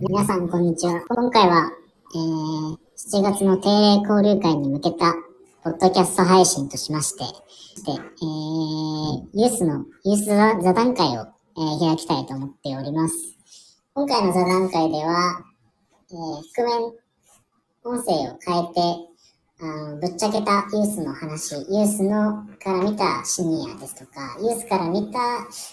皆さん、こんにちは。今回は、えー、7月の定例交流会に向けた、ポッドキャスト配信としまして、で、えー、ユースの、ユース座談会を、えー、開きたいと思っております。今回の座談会では、えー、覆面音声を変えて、あのぶっちゃけたユースの話、ユースのから見たシニアですとか、ユースから見た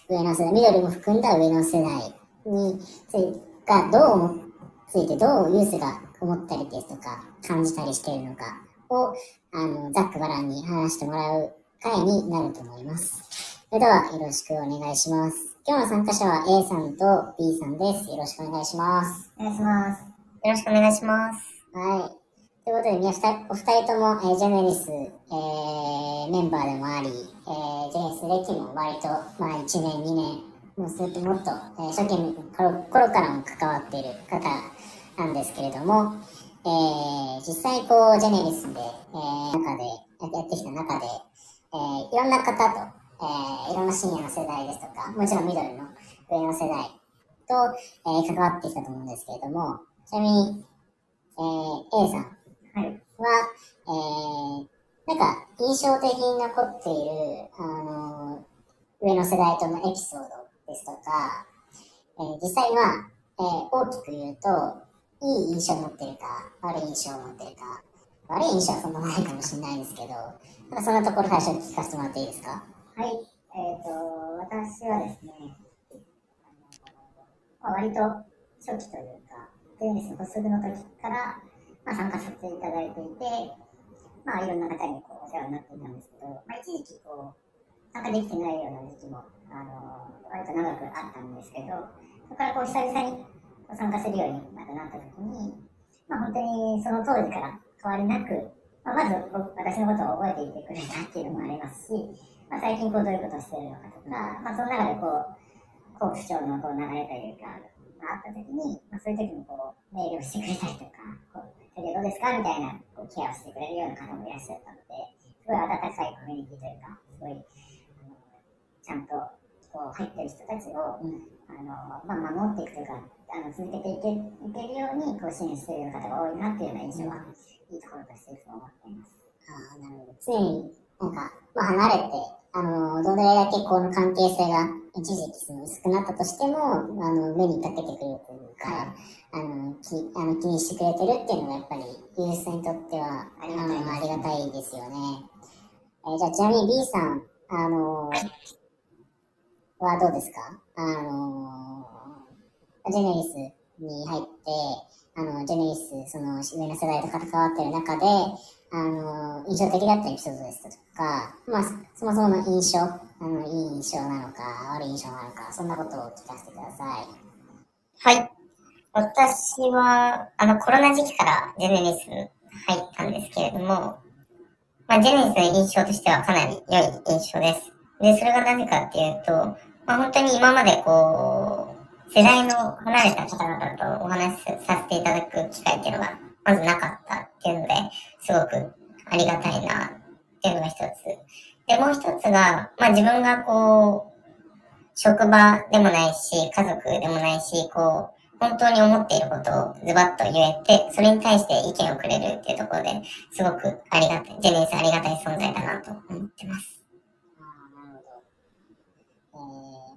上の世代、緑も含んだ上の世代につい、がどう思ついてどうユースが思ったりですとか感じたりしているのかをあのざっくばらんに話してもらう回になると思います。それではよろしくお願いします。今日の参加者は A さんと B さんです。よろしくお願いします。お願いします。よろしくお願いします。はい。ということで、皆お二人とも、えー、ジェネリス、えー、メンバーでもあり、えー、ジェネリス歴も割と、まあ1年、2年、もうそれともっと、えー、初期の頃からも関わっている方なんですけれども、えー、実際こう、ジェネリスで、えー、中で、やってきた中で、えー、いろんな方と、えー、いろんなシニアの世代ですとか、もちろん緑の上の世代と、えー、関わってきたと思うんですけれども、ちなみに、えー、A さんは、はい、えー、なんか印象的に残っている、あのー、上の世代とのエピソードですとか、えー、実際は、えー、大きく言うと、いい印象を持ってるか、悪い印象を持ってるか、悪い印象はそんなないかもしれないんですけど、なんかそんなところ最初に聞かせてもらっていいですか？はい、えっ、ー、と、私はですね、まあ、割と初期というか、テニスのすぐの時から、まあ、参加させていただいていて、まあ、いろんな方にこうお世話になっていたんですけど、まあ、一時期こう、参加できてないような時期もあの割と長くあったんですけど、そこからこう久々に参加するようにまたなった時に、まあ、本当にその当時から変わりなく、まあ、まず私のことを覚えていてくれたっていうのもありますし、まあ、最近こうどういうことをしているのかとか、まあ、その中でこう、甲府町のこう流れというか、があった時に、まあ、そういう時にこうメールをしてくれたりとか、こうそれでどうですか？みたいなこうケアをしてくれるような方もいらっしゃったので、すごい温かいコミュニティというか、すごい、ちゃんとこう入ってる人たちを、うん、あのまあ、守っていくというかあの続けていけいけるようにこう支援している方が多いなっていうような印象は、いいところとしていつも思っています。あなるほど常になんか、まあ、離れてあのどれだけこの関係性が一時期薄くなったとしてもあの目にかけてくれるというか、あのきあの気にしてくれてるっていうのがやっぱりユースにとってはありがたいですよね。えー、じゃあちなみに B さんあのははどうですか？あのー、ジェネリスに入って、あの、ジェネリス、その、上の世代と関わってる中で、あの、印象的だったエピソードですとか、まあ、そもそもの印象、あの、いい印象なのか、悪い印象なのか、そんなことを聞かせてください。はい。私は、あの、コロナ時期からジェネリス入ったんですけれども、まあ、ジェネリスの印象としてはかなり良い印象です。で、それがなぜかっていうと、まあ、本当に今までこう、世代の離れた方々とお話しさせていただく機会っていうのが、まずなかったっていうので、すごくありがたいなっていうのが一つ。で、もう一つが、まあ自分がこう、職場でもないし、家族でもないし、こう、本当に思っていることをズバッと言えて、それに対して意見をくれるっていうところで、すごくありがたい、ジェニーさんありがたい存在だなと思ってます。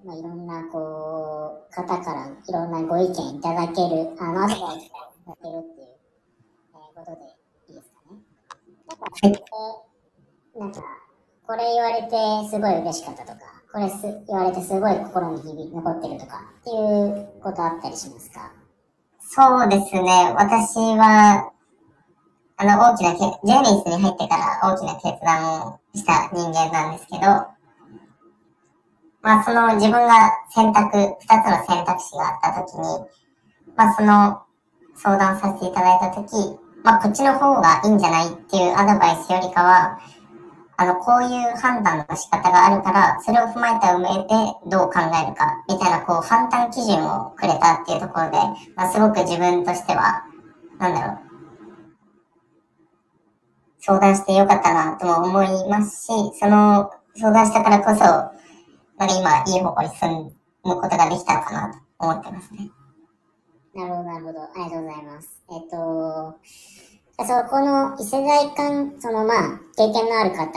まあ、いろんなこう方からいろんなご意見いただける、あのアドバイスがいただけるっていう、えー、ことでいいですかね。なんか、はい、なんかこれ言われてすごい嬉しかったとか、これす言われてすごい心に響残ってるとかっていうことあったりしますか？そうですね。私は、あの、大きなけ、ジェニースに入ってから大きな決断をした人間なんですけど、まあその自分が選択、二つの選択肢があったときに、まあその相談させていただいたとき、まあこっちの方がいいんじゃないっていうアドバイスよりかは、あの、こういう判断の仕方があるから、それを踏まえた上でどう考えるか、みたいな、こう、判断基準をくれたっていうところで、まあ、すごく自分としては、なんだろう、相談してよかったなとも思いますし、その、相談したからこそ、まあ、今、いい方向に進むことができたのかなと思ってますね。なるほど、なるほど。ありがとうございます。えっと、そこの異世代間、そのまあ、経験のある方、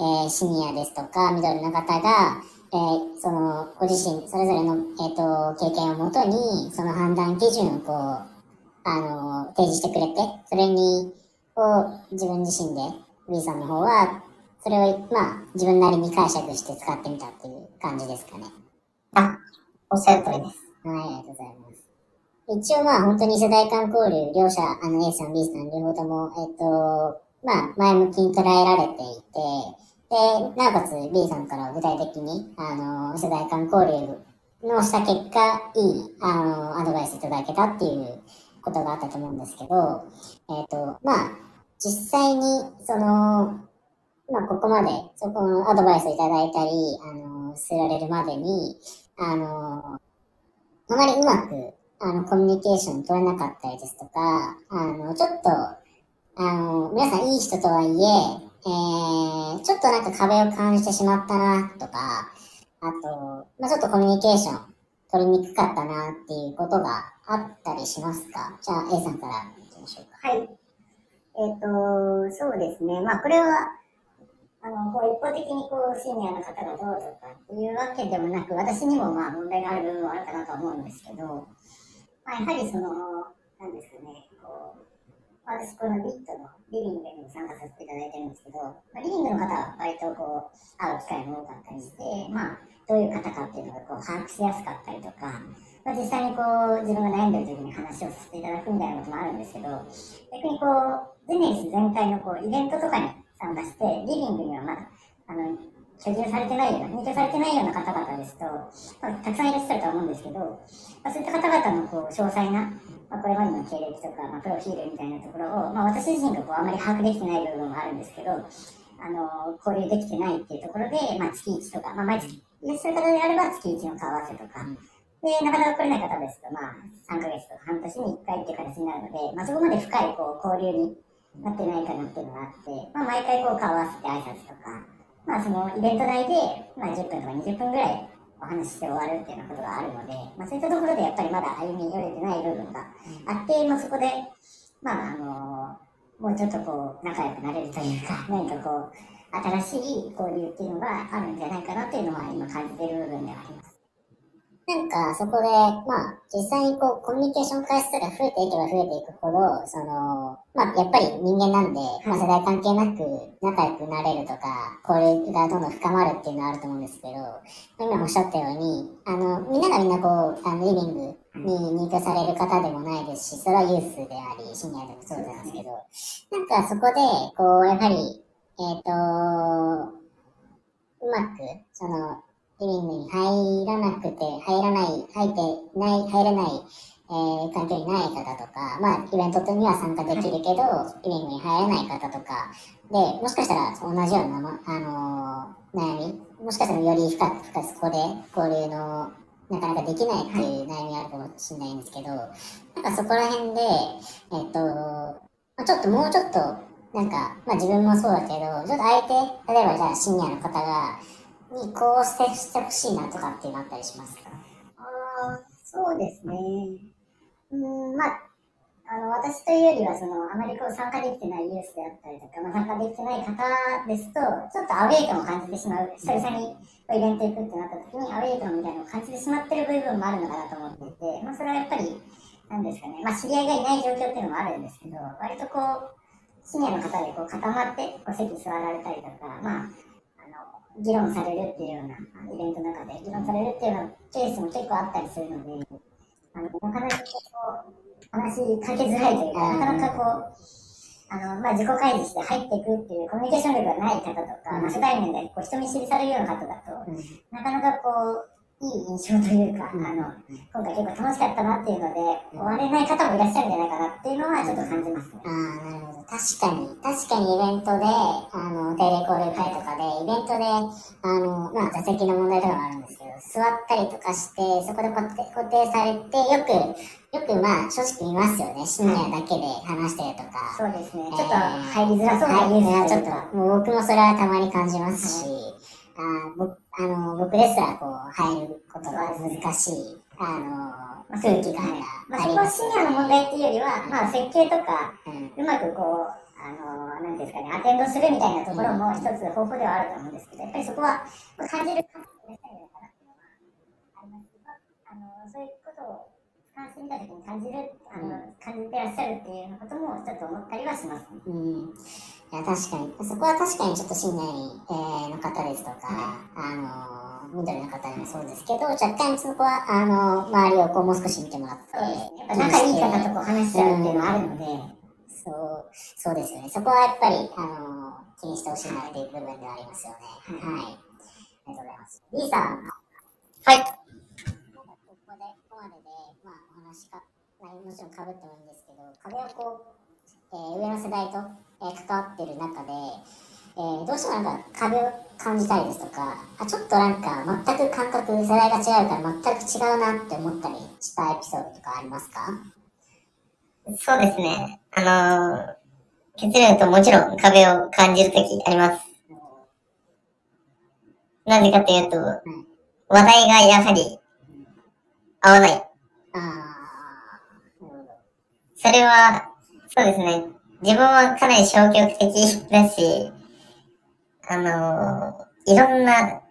えーシニアですとか、ミドルの方が、えーその、ご自身、それぞれの、えっ、と、経験をもとに、その判断基準をこう、あの、提示してくれて、それに、を自分自身で、B さんの方は、それを、まあ、自分なりに解釈して使ってみたっていう感じですかね。おっしゃる通りです。はい、ありがとうございます。一応まあ本当に世代間交流、両者、あの A さん、B さん両方とも、えっと、まあ前向きに捉えられていて、で、なおかつ B さんからは具体的に、あの、世代間交流のした結果、いい、あの、アドバイスいただけたっていうことがあったと思うんですけど、えっと、まあ、実際に、その、まあ、ここまで、そこのアドバイスいただいたり、あの、据えられるまでに、あの、あまりうまく、あの、コミュニケーション取れなかったりですとか、あの、ちょっと、あの、皆さんいい人とはいえ、えー、ちょっとなんか壁を感じてしまったな、とか、あと、まあ、ちょっとコミュニケーション取りにくかったな、っていうことがあったりしますか？じゃあ、A さんからいきましょうか。はい。えっ、と、そうですね。まあ、これは、あの、こう一方的にこう、シニアの方がどうとかいうわけでもなく、私にもまあ問題がある部分はあるかなと思うんですけど、まあ、やはりその、なんですかね、こう、私このリットのリビングにも参加させていただいてるんですけど、まあ、リビングの方は割とこう、会う機会も多かったりして、まあ、どういう方かっていうのがこう、把握しやすかったりとか、まあ、実際にこう、自分が悩んでる時に話をさせていただくみたいなこともあるんですけど、逆にこう、ゼネリス全体のこう、イベントとかに参加して、リビングにはまだ、あの、居住されてないような、入居されてないような方々ですと、まあ、たくさんいらっしゃるとは思うんですけど、まあ、そういった方々のこう詳細な、まあ、これまでの経歴とか、まあ、プロフィールみたいなところを、まあ、私自身がこうあまり把握できてない部分もあるんですけど、あの、交流できてないっていうところで、まあ、月1とか、まあ、毎月いらっしゃる方であれば月1の顔合わせとか、で、なかなか来れない方ですと、まあ、3ヶ月とか半年に1回っていう形になるので、まあ、そこまで深いこう交流になってないかなっていうのがあって、まあ、毎回こう顔合わせて挨拶とか、まあ、そのイベント内で、まあ、10分とか20分ぐらいお話しして終わるっていうようなことがあるので、まあ、そういったところでやっぱりまだ歩み寄れてない部分があって、まあ、そこで、まあ、あのもうちょっとこう、仲良くなれるというか、何かこう、新しい交流っていうのがあるんじゃないかなっていうのは今感じてる部分ではあります。なんか、そこで、まあ、実際にこう、コミュニケーション回数が増えていけば増えていくほど、その、まあ、やっぱり人間なんで、まあ、世代関係なく仲良くなれるとか、交流がどんどん深まるっていうのはあると思うんですけど、今おっしゃったように、あの、みんながみんなこう、あの、リビングに入居される方でもないですし、それはユースであり、シニアでもそうなんですけど、なんかそこで、こう、やはり、えっ、と、うまく、その、リビングに入らなくて、入らない、入ってない、入れない、えー、環境にない方とか、まあ、イベントには参加できるけど、リビングに入れない方とか、で、もしかしたら同じような、まあのー悩み、もしかしたらより深く、深くそこで交流の、なかなかできないっていう悩みあるかもしれないんですけど、なんかそこら辺で、えっ、と、まあ、ちょっともうちょっと、なんか、まあ自分もそうだけど、ちょっと相手、例えばじゃあシニアの方が、にこうしてしてほしいなとかっていうのあったりしますか？ああ、そうですね。うん、まあ、あの、私というよりは、その、あまりこう参加できてないユースであったりとか、まあ、参加できてない方ですと、ちょっとアウェイ感を感じてしまう。久々にイベント行くってなった時に、アウェイ感みたいなのを感じてしまってる部分もあるのかなと思っていて、まあ、それはやっぱり、なんですかね、まあ、知り合いがいない状況っていうのもあるんですけど、割とこう、シニアの方でこう固まって、こう席座られたりとか、まあ、議論されるっていうような、イベントの中で議論されるっていうようなケースも結構あったりするので、あの、なかなかこう、話しかけづらいというか、なかなかこう、あの、まあ、自己開示して入っていくっていうコミュニケーション力がない方とか、まあ、初対面でこう人見知りされるような方だと、なかなかこう、いい印象というか、あの、今回結構楽しかったなっていうので、終われない方もいらっしゃるんじゃないかなっていうのはちょっと感じますね。ああ、なるほど。確かに、確かにイベントで、あの、定例交流会とかで、イベントで、あの、まあ、座席の問題とかがあるんですけど、座ったりとかして、そこで固定固定されて、よく、よくまあ、正直見ますよね。シニアだけで話してるとか。そうですね。えーちょっと入りづらそうなはい、ニュースいやちょっと、もう僕もそれはたまに感じますし、あー僕あの、僕ですらこう、入ることが難しい、あの、空気感がまあ、そこはシニアの問題っていうよりは、まあ、設計とか、うまくこう、あの、なんですかね、アテンドするみたいなところも一つ方法ではあると思うんですけど、やっぱりそこは感じる感覚がしたいのかなっていうのはありますけど、あの、そういうことを俯瞰してみたときに感じる、あの、感じてらっしゃるっていうこともちょっと思ったりはしますね。うん。いや、確かに。そこは確かにちょっと信頼、えーの方ですとか、あの、緑の方でもそうですけど、若干そこは、あの、周りをこう、もう少し見てもらって。やっぱ仲いい方とこう話しちゃうっていうのはあるので、そう、そうですよね。そこはやっぱり、あの、気にしてほしいなっていう部分ではありますよね。はい。ありがとうございます。B さん。はい。なんかここで、ここまでで、まあ、お話か、まあもちろん被ってもいいんですけど、壁をこう、えー上の世代と、えー関わってる中で、えーどうしてもなんか壁を感じたりですとか、あちょっとなんか全く感覚、世代が違うから全く違うなって思ったりしたエピソードとかありますか？そうですね。あのー、結論言うともちろん壁を感じるときあります。なぜかというと、話題がやはり合わない。ああ、なるほど。それは、そうですね。自分はかなり消極的だし、あのいろんな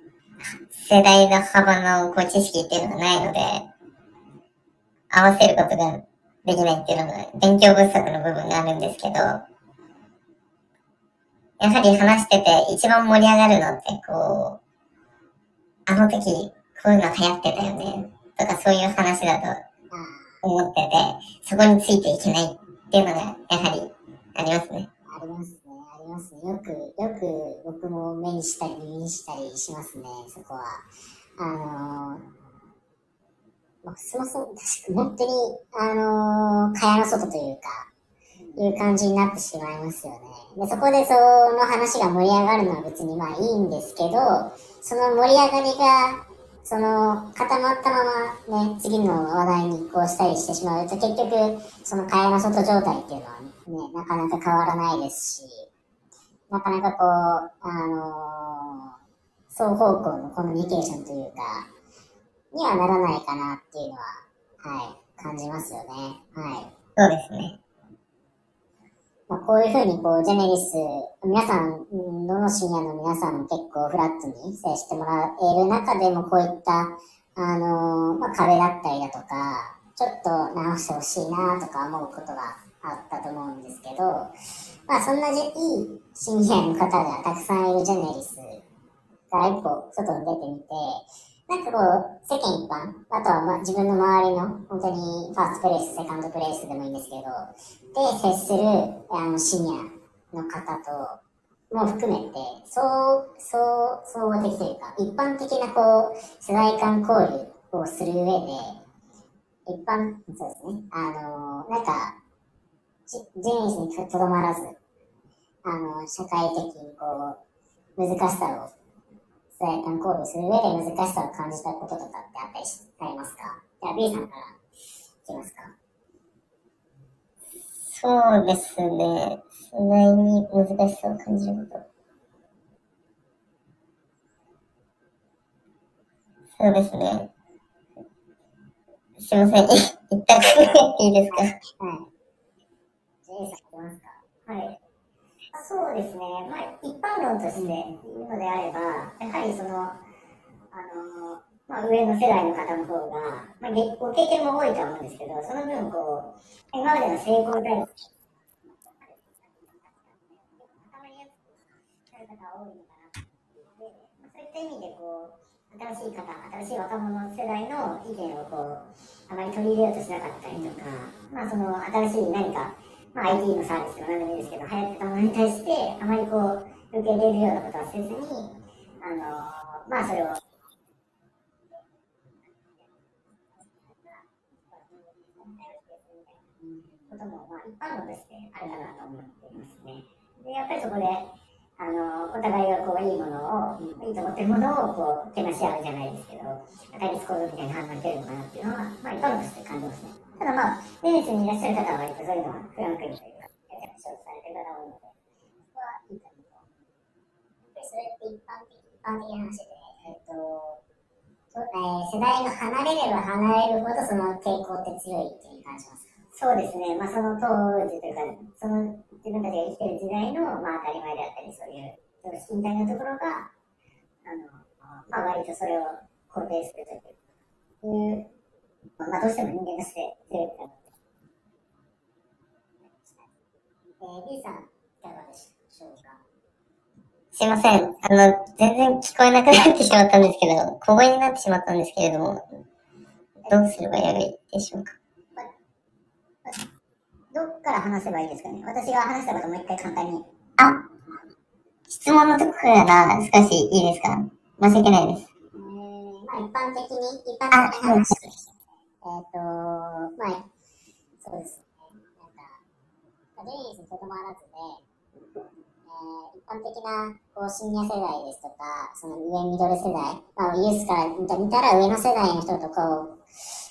世代の幅のこう知識っていうのがないので、合わせることができないっていうのが勉強不足の部分があるんですけど、やはり話してて一番盛り上がるのってこう、あの時こういうの流行ってたよね、とかそういう話だと思ってて、そこについていけないっていうのがやはりありますね。あ、りますね。ありますね。よく、よく僕も目にしたり耳にしたりしますね、そこは。あのー、まあ、そもそも確か本当に、あのー、蚊帳の外というか、いう感じになってしまいますよね。で、そこでその話が盛り上がるのは別にまあいいんですけど、その盛り上がりが、その固まったままね、次の話題に移行したりしてしまうと結局、その蚊帳の外状態っていうのはね、なかなか変わらないですし、なかなかこう、あのー双方向のコミュニケーションというか、にはならないかなっていうのは、はい、感じますよね。はい。そうですね。まあ、こういうふうにこう、ジェネリス、皆さん、どのシニアの皆さんも結構フラットに接してもらえる中でも、こういった、あのーまあ、壁だったりだとか、ちょっと直してほしいなとか思うことがあったと思うんですけど、まあ、そんなじいいシニアの方がたくさんいるジェネリスから一歩外に出てみて、なんかこう、世間一般、あとはま自分の周りの、本当にファーストプレイス、セカンドプレイスでもいいんですけど、で接するあのシニアの方とも含めて、そう、そう、総合的というか、一般的なこう、世代間交流をする上で、一般、そうですね、あの、なんか、ジジェニスにとどまらず、あの、社会的にこう、難しさを世代間交流する上で難しさを感じたこととかってあったりしありますか？じゃあ B さんからいきますかそうですね。に難しさを感じること。そうですね。すいません。一旦いいですか？はい。じゃあ A さんいきますかはい。そうですね。まあ、一般論として言うのであれば、やはりその、あの、まあ、上の世代の方の方が、まあ、ご経験も多いと思うんですけど、その分、こう、今までの成功体験、固まりやすくなる方が多いのかなと思って、まあそういった意味で、こう、新しい方、新しい若者世代の意見をこう、あまり取り入れようとしなかったりとか、まあ、その新しい何か、まあ、IT のサービスとか何でもいいですけど、流行ってたものに対して、あまりこう、受け入れるようなことはせずに、あのまあ、それを、ことも、まあ、一般論としてあるかなと思っていますね。で、やっぱりそこで、あのお互いがこう、いいものを、いいと思ってるものを、こう、けなし合うじゃないですけど、対立構造みたいな判断出るのかなっていうのは、まあ、一般として感じますね。ただまあ、ベネスにいらっしゃる方は割とそういうのはフランクにというか、承されてる方が多いので、そこはいいか。なと。やっぱりそれって一般的一般的な話で、えっと、そうえー世代が離れれば離れるほどその傾向って強いっていう感じますか。そうですね、まあ、その当時というか、その自分たちが生きてる時代の、まあ、当たり前であったり、そういう常識みたいなところが、あのまあ、割とそれを肯定するという、まあ、どうしても人間として強いかなと。え、B さん、いかがでしょうか？すいません。あの、全然聞こえなくなってしまったんですけど、小声になってしまったんですけれども、どうすればよいでしょうか？どっから話せばいいですかね？私が話したこともう一回簡単に。あ、質問のとこから少しいいですか？申し訳ないです。えー、まあ一般的に、一般あ、的な話はい。えっ、と、まあ、そうですね。なんか、ジェニーズにとどまらずで、えー、一般的なこうシニア世代ですとか、その上ミドル世代、まあ、ユースから見た見たら上の世代の人とこう、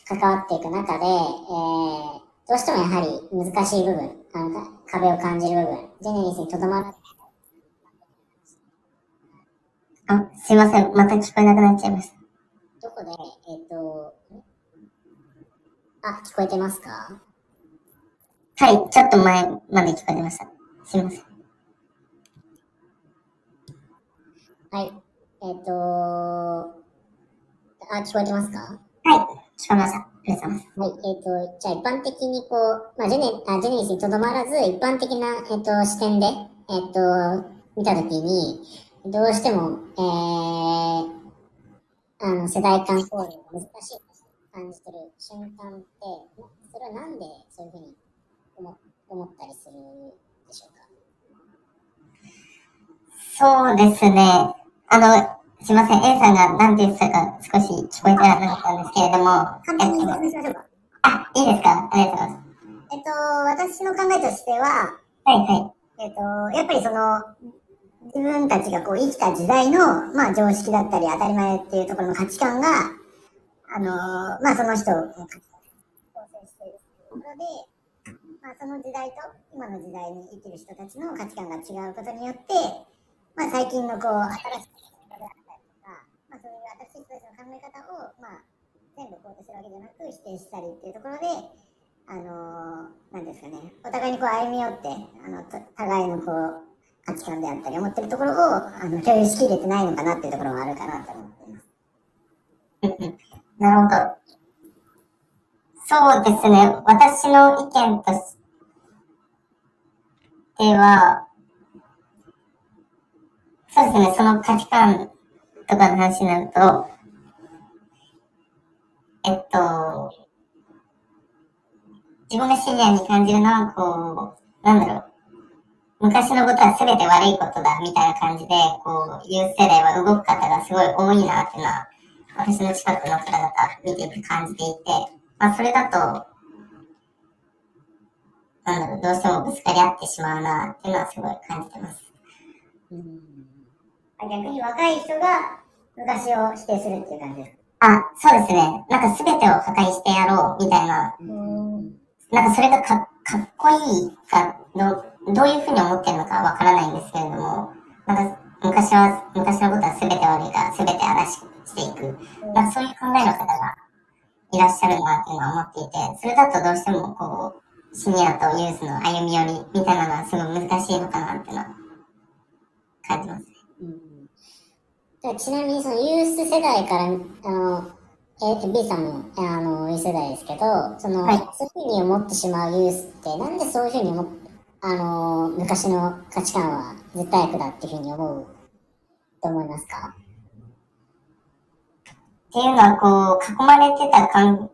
関わっていく中で、えー、どうしてもやはり難しい部分、あのか壁を感じる部分、ジェネリスにとどまらず、あ、すいません。また聞こえなくなっちゃいました。どこで、えっ、と、あ、聞こえてますか？はい、ちょっと前まで聞こえてました。すいません。はい。えっ、とあ、聞こえてますか？はい、聞こえました。ありがとうございます。はい。えっ、と、じゃあ一般的にこう、まあ、ジェネ、あジェネリスにとどまらず、一般的な、えっ、と、視点で、えっ、と、見たときに、どうしても、えー、あの、世代間交流が難しいと感じてる瞬間って、それはなんでそういうふうに思思ったりするでしょうか？そうですね。あの、すいません。A さんが何て言ってたか少し聞こえてなかったんですけれども、簡単に説えっと明しましょうか。あ、いいですか？ありがとうございます。えっと、私の考えとしては、はいはい。えっと、やっぱりその、自分たちがこう生きた時代の、まあ常識だったり当たり前っていうところの価値観が、あのまあその人を構成しているところで、まあその時代と今の時代に生きる人たちの価値観が違うことによって、まあ最近のこう新しいしい人たちの考え方を、まあ全部肯定するわけじゃなく否定したりっていうところで、あのなんですかね、お互いにこう歩み寄って、あの、と互いのこう、価値観であったり思ってるところを、あの、共有しきれてないのかなっていうところはあるかなと思っています。なるほど。そうですね。私の意見としては、そうですね。その価値観とかの話になると、えっと、自分がシニアに感じるのは、こう、なんだろう。昔のことは全て悪いことだ、みたいな感じで、こう、ユース世代は動く方がすごい多いなっていうのは、私の近くの方々見てて感じていて、まあそれだと、なんだろう、どうしてもぶつかり合ってしまうなっていうのはすごい感じてます。うん。逆に若い人が昔を否定するっていう感じです。あ、そうですね。なんか全てを破壊してやろうみたいな、うん。なんかそれがかかっこいいかどう、どういうふうに思ってるのかわからないんですけれども、なんか昔は、昔のことは全て悪いから全て荒らししていく。なんかそういう考えの方がいらっしゃるなっていうのは思っていて、それだとどうしてもこう、シニアとユースの歩み寄りみたいなのはすごい難しいのかなっていうのは感じます。ちなみにそのユース世代から、あの、え B さんも、あの、ユース世代ですけど、その、はい。そういうふうに思ってしまうユースって、なんでそういうふうに思っあの、昔の価値観は絶対悪だっていうふうに思うと思いますか？っていうのはこう、囲まれてた環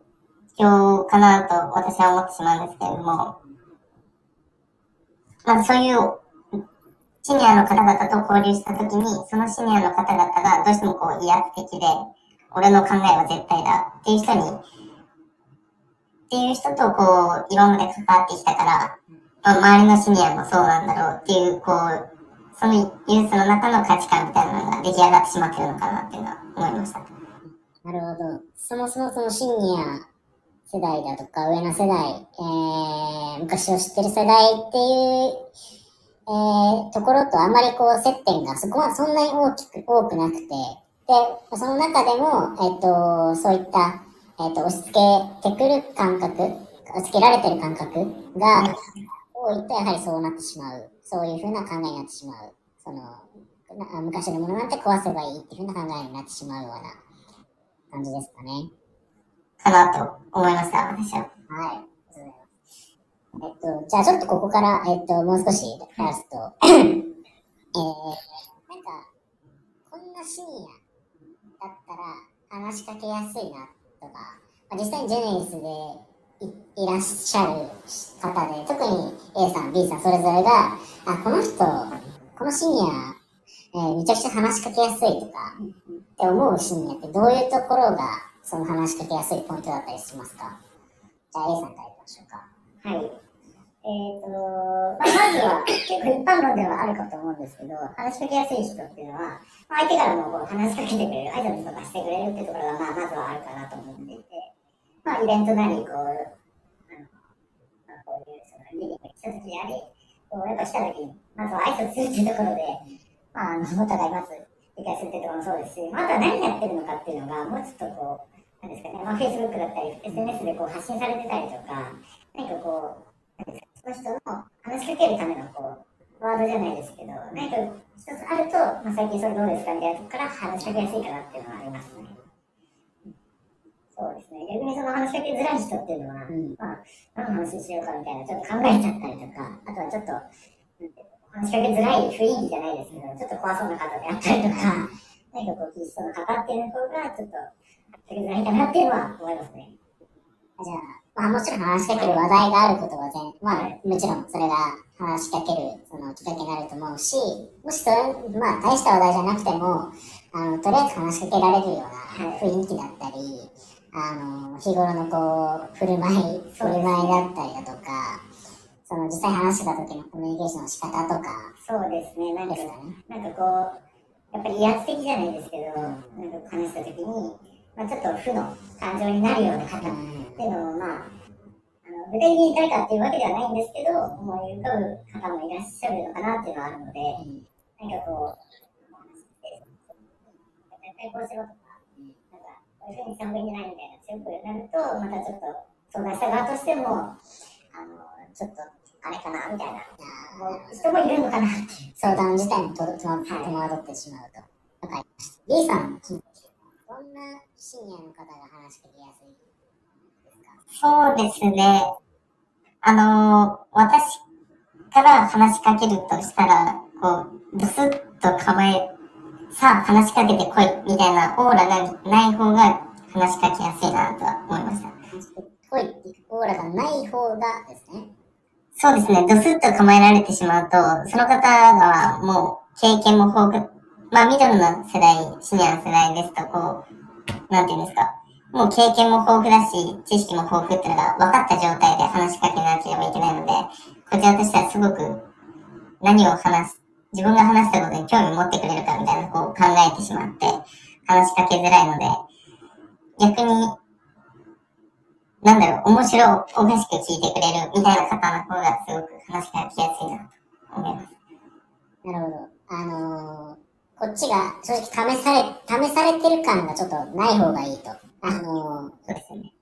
境かなと私は思ってしまうんですけれども、まあそういうシニアの方々と交流したときに、そのシニアの方々がどうしてもこう威圧的で、俺の考えは絶対だっていう人に、っていう人とこう、今まで関わってきたから、まあ、周りのシニアもそうなんだろうっていう、こう、そのユースの中の価値観みたいなのが出来上がってしまってるのかなっていうのは思いました。なるほど。そもそもそのシニア世代だとか上の世代、えー、昔を知ってる世代っていう、ー、ところとあんまりこう接点がそこはそんなに大きく、多くなくて、で、その中でも、えっと、そういった、えっと、押し付けてくる感覚、押し付けられてる感覚が多いと、やはりそうなってしまう。そういうふうな考えになってしまう。その、な昔のものなんて壊せばいいっていうふうな考えになってしまうような感じですかね。かなと思いました、私は。はい。ありがとうございます。えっと、じゃあちょっとここから、えっと、もう少し話すと、えー、なんか、こんなシニアだったら話しかけやすいなとか、まあ、実際にジェネリスでいいらっしゃる方で、特に A さん、B さんそれぞれが、あ、この人、このシニア、えーめちゃくちゃ話しかけやすいとか、って思うシニアってどういうところが、その話しかけやすいポイントだったりしますか？じゃあ A さんからいきましょうか。はい。えっ、と、まあ、まずは結構一般論ではあるかと思うんですけど、話しかけやすい人っていうのは、まあ、相手からもこう話しかけてくれる、挨拶とかしてくれるっていうところが、まあ、まずはあるかなと思っていて、まあ、イベントなり、こう、あの、まあ、こういう、その、リビングに来た時であり、こう、やっぱ来た時に、まずは挨拶するっていうところで、まあ、あの、お互いまず理解するっていうところもそうですし、まあ、あとは何やってるのかっていうのが、もうちょっとこう、なんですかね、まあ、Facebook だったり、SNS でこう発信されてたりとか、何かこう、その人の話しかけるためのこう、ワードじゃないですけど、何か一つあると、まあ、最近それどうですかみたいなとこから話しかけやすいかなっていうのはありますね。そうですね。逆にその話しかけづらい人っていうのは、うんまあ、何の話しようかみたいな、ちょっと考えちゃったりとか、あとはちょっと、話しかけづらい雰囲気じゃないですけど、ちょっと怖そうな方であったりとか、何かこう、気質の方っていう方が、ちょっと、かけづらいかなっていうのは思いますね。じゃあ、まあもちろん話しかける話題があることは全、まあもちろんそれが話しかけるそのきっかけになると思うし、もしそれ、まあ大した話題じゃなくても、あの、とりあえず話しかけられるような雰囲気だったり、あの、日頃のこう、振る舞い、振る舞いだったりだとか、その実際話した時のコミュニケーションの仕方とかそうですね。なんかですかね。なんかこう、やっぱり威圧的じゃないですけど、なんか話したときに、まあ、ちょっと負の感情になるような方っていうのを、まあ、あの具体的に誰かっていうわけではないんですけど、思い浮かぶ方もいらっしゃるのかなっていうのはあるので、なんかこう、絶対こうしろとか、なんか、こういうふうにした方がいいんじゃないみたいな強くなると、またちょっと相談した側としても、あの、ちょっと、あれかなみたいな、もう人もいるのかなって。相談自体にと戸惑戸惑ってしまうと。わかりました。B さん、どんなシニアの方が話しかけやすいですか？そうですね。あのー私から話しかけるとしたら、こう、ブスッと構え、さあ話しかけてこい、みたいなオーラがない方が話しかけやすいなとは思いました。ぽいオーラがない方がですね。そうですね。ドスッと構えられてしまうと、その方がもう経験も豊富、まあミドルの世代、シニアの世代ですと、こう、なんていうんですか。もう経験も豊富だし、知識も豊富っていうのが分かった状態で話しかけなければいけないので、こちらとしてはすごく何を話す、自分が話したことに興味持ってくれるかみたいなこう考えてしまって、話しかけづらいので、逆に、なんだろう、面白おかしく聞いてくれるみたいな方の方がすごく話しかけやすいなと思います。なるほど。あのー、こっちが正直試され、試されてる感がちょっとない方がいいと。あのー、そうですよね。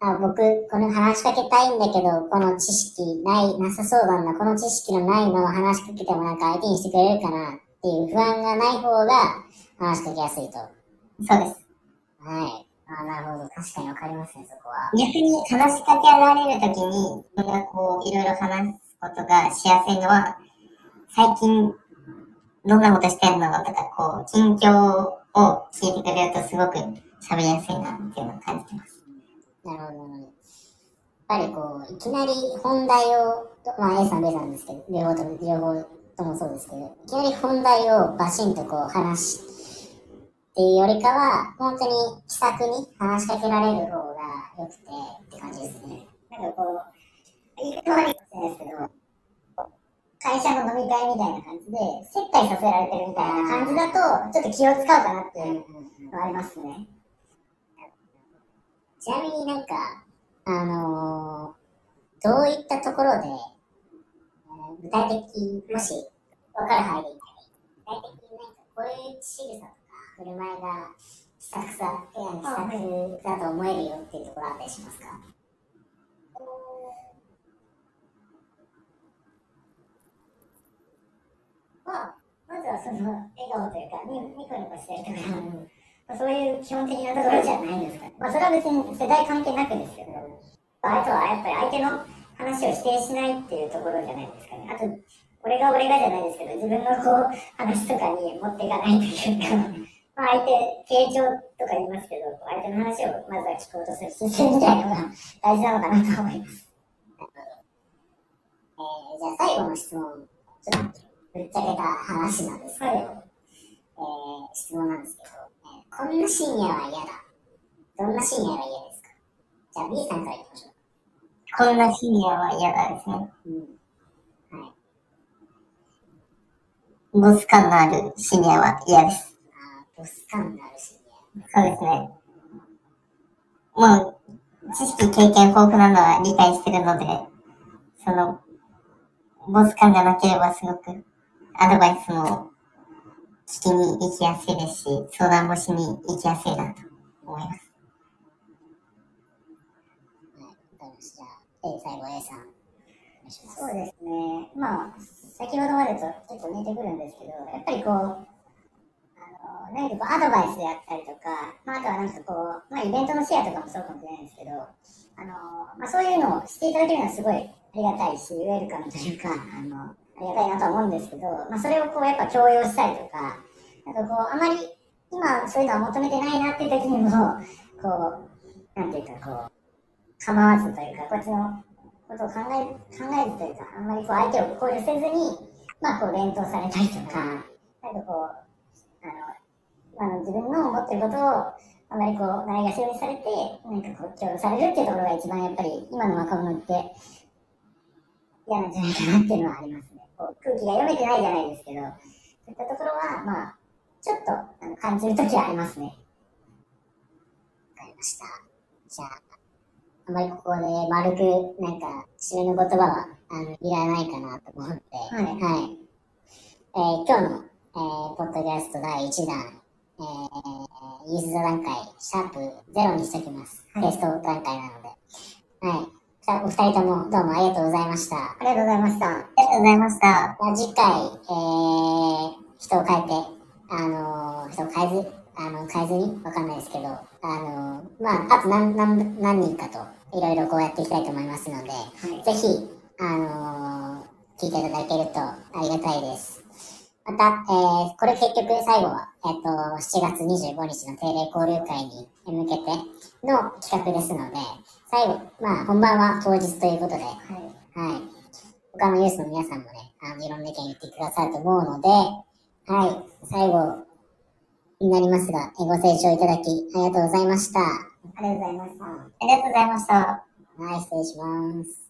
あ僕、この話しかけたいんだけど、この知識ない、なさそうだな、この知識のないのを話しかけてもなんか相手にしてくれるかなっていう不安がない方が話しかけやすいと。そうです。はい。あなるほど。確かにわかりますね、そこは。逆に話しかけられるときに、自分がこう、いろいろ話すことがしやすいのは、最近、どんなことしてんのとか、こう、近況を聞いてくれるとすごく喋りやすいなっていうのを感じてます。なるほど、やっぱりこう、いきなり本題を、まあ A さん、B さんですけど、両方とも、両方ともそうですけど、いきなり本題をバシンとこう話し、っていうよりかは、本当に気さくに話しかけられる方が良くてって感じですね。なんかこう、言い方悪いかもしれないですけど、会社の飲み会みたいな感じで、接待させられてるみたいな感じだと、ちょっと気を使うかなっていうのはありますね。ちなみになんか、あのーどういったところで、具体的、もし分かる範囲でいいから、具体的になんかこういう仕草とか、振る舞いが気さくさ、いや気さくだと思えるよっていうところあったりしますか？まあ、まずはその笑顔というか、ニニコニコしてるとか、まあ、そういう基本的なところじゃないんですか。まあ、それは別に世代関係なくですけど、あとはやっぱり相手の話を否定しないっていうところじゃないですかね。あと、俺が俺がじゃないですけど、自分のこう、話とかに持っていかないというか、まあ、相手、傾聴とか言いますけど、相手の話をまずは聞こうとする姿勢みたいなのが大事なのかなと思います。えー、じゃあ最後の質問、ちょっとぶっちゃけた話なんですけど、はいえー、質問なんですけど、えーこんな深夜は嫌だ。どんな深夜が嫌ですか？じゃあ B さんからいきましょこんなシニアは嫌だですね。う。うん。はい。ボス感のあるシニアは嫌です。あーボス感のある深夜。そうですね。もう、知識、経験豊富なのは理解してるので、その、ボス感がなければすごく、アドバイスも聞きに行きやすいですし、相談もしに行きやすいなと思います。はい。わかりました。じゃあ、最後 A さん。そうですね。まあ、先ほどまでとちょっと似てくるんですけど、やっぱりこう、あの、何かこうアドバイスであったりとか、まあ、あとはなんかこう、まあ、イベントのシェアとかもそうかもしれないんですけど、あの、まあ、そういうのをしていただけるのはすごいありがたいし、ウェルカムというか、あの、ありがたいなと思うんですけど、まあ、それをこう、やっぱ強要したりとか、なんかこう、あまり今そういうのは求めてないなっていう時にも、こう、なんていうかこう、構わずというか、こっちのことを考え考えずというか、あんまりこう相手を考慮せずに、まあこう連投されたりとか、なんかこう、あの、あの自分の思ってることを、あまりこう、ないがしろにされて、なんかこう、強要されるっていうところが一番やっぱり、今の若者って嫌なんじゃないかなっていうのはありますね。空気が読めてないじゃないですけど、そういったところは、まあ、ちょっとあの感じるときはありますね。わかりました。じゃあ、あまりここで丸く、なんか、締めの言葉は、あの、いらないかなと思って、はいはい。えー今日の、えーポッドキャスト第1弾、えー、ユース座談会、シャープ0にしときます。はいテスト段階なので。はい。じゃあ、お二人ともどうもありがとうございました。ありがとうございました。ありがとうございました。まあ、次回、えー、人を変えて、あのー人を変えず、あの、変えずに？わかんないですけど、あのーまあ、あと何、何、何人かと、いろいろこうやっていきたいと思いますので、はい。ぜひ、あのー聞いていただけるとありがたいです。また、えー、これ結局最後は、えっ、と、7月25日の定例交流会に向けての企画ですので、最後、まあ、本番は当日ということで、はい。はい。他のユースの皆さんもね、あの、いろんな意見言ってくださると思うので、はい。最後になりますが、えご清聴いただきありがとうございました。ありがとうございました。ありがとうございました。はい、失礼します。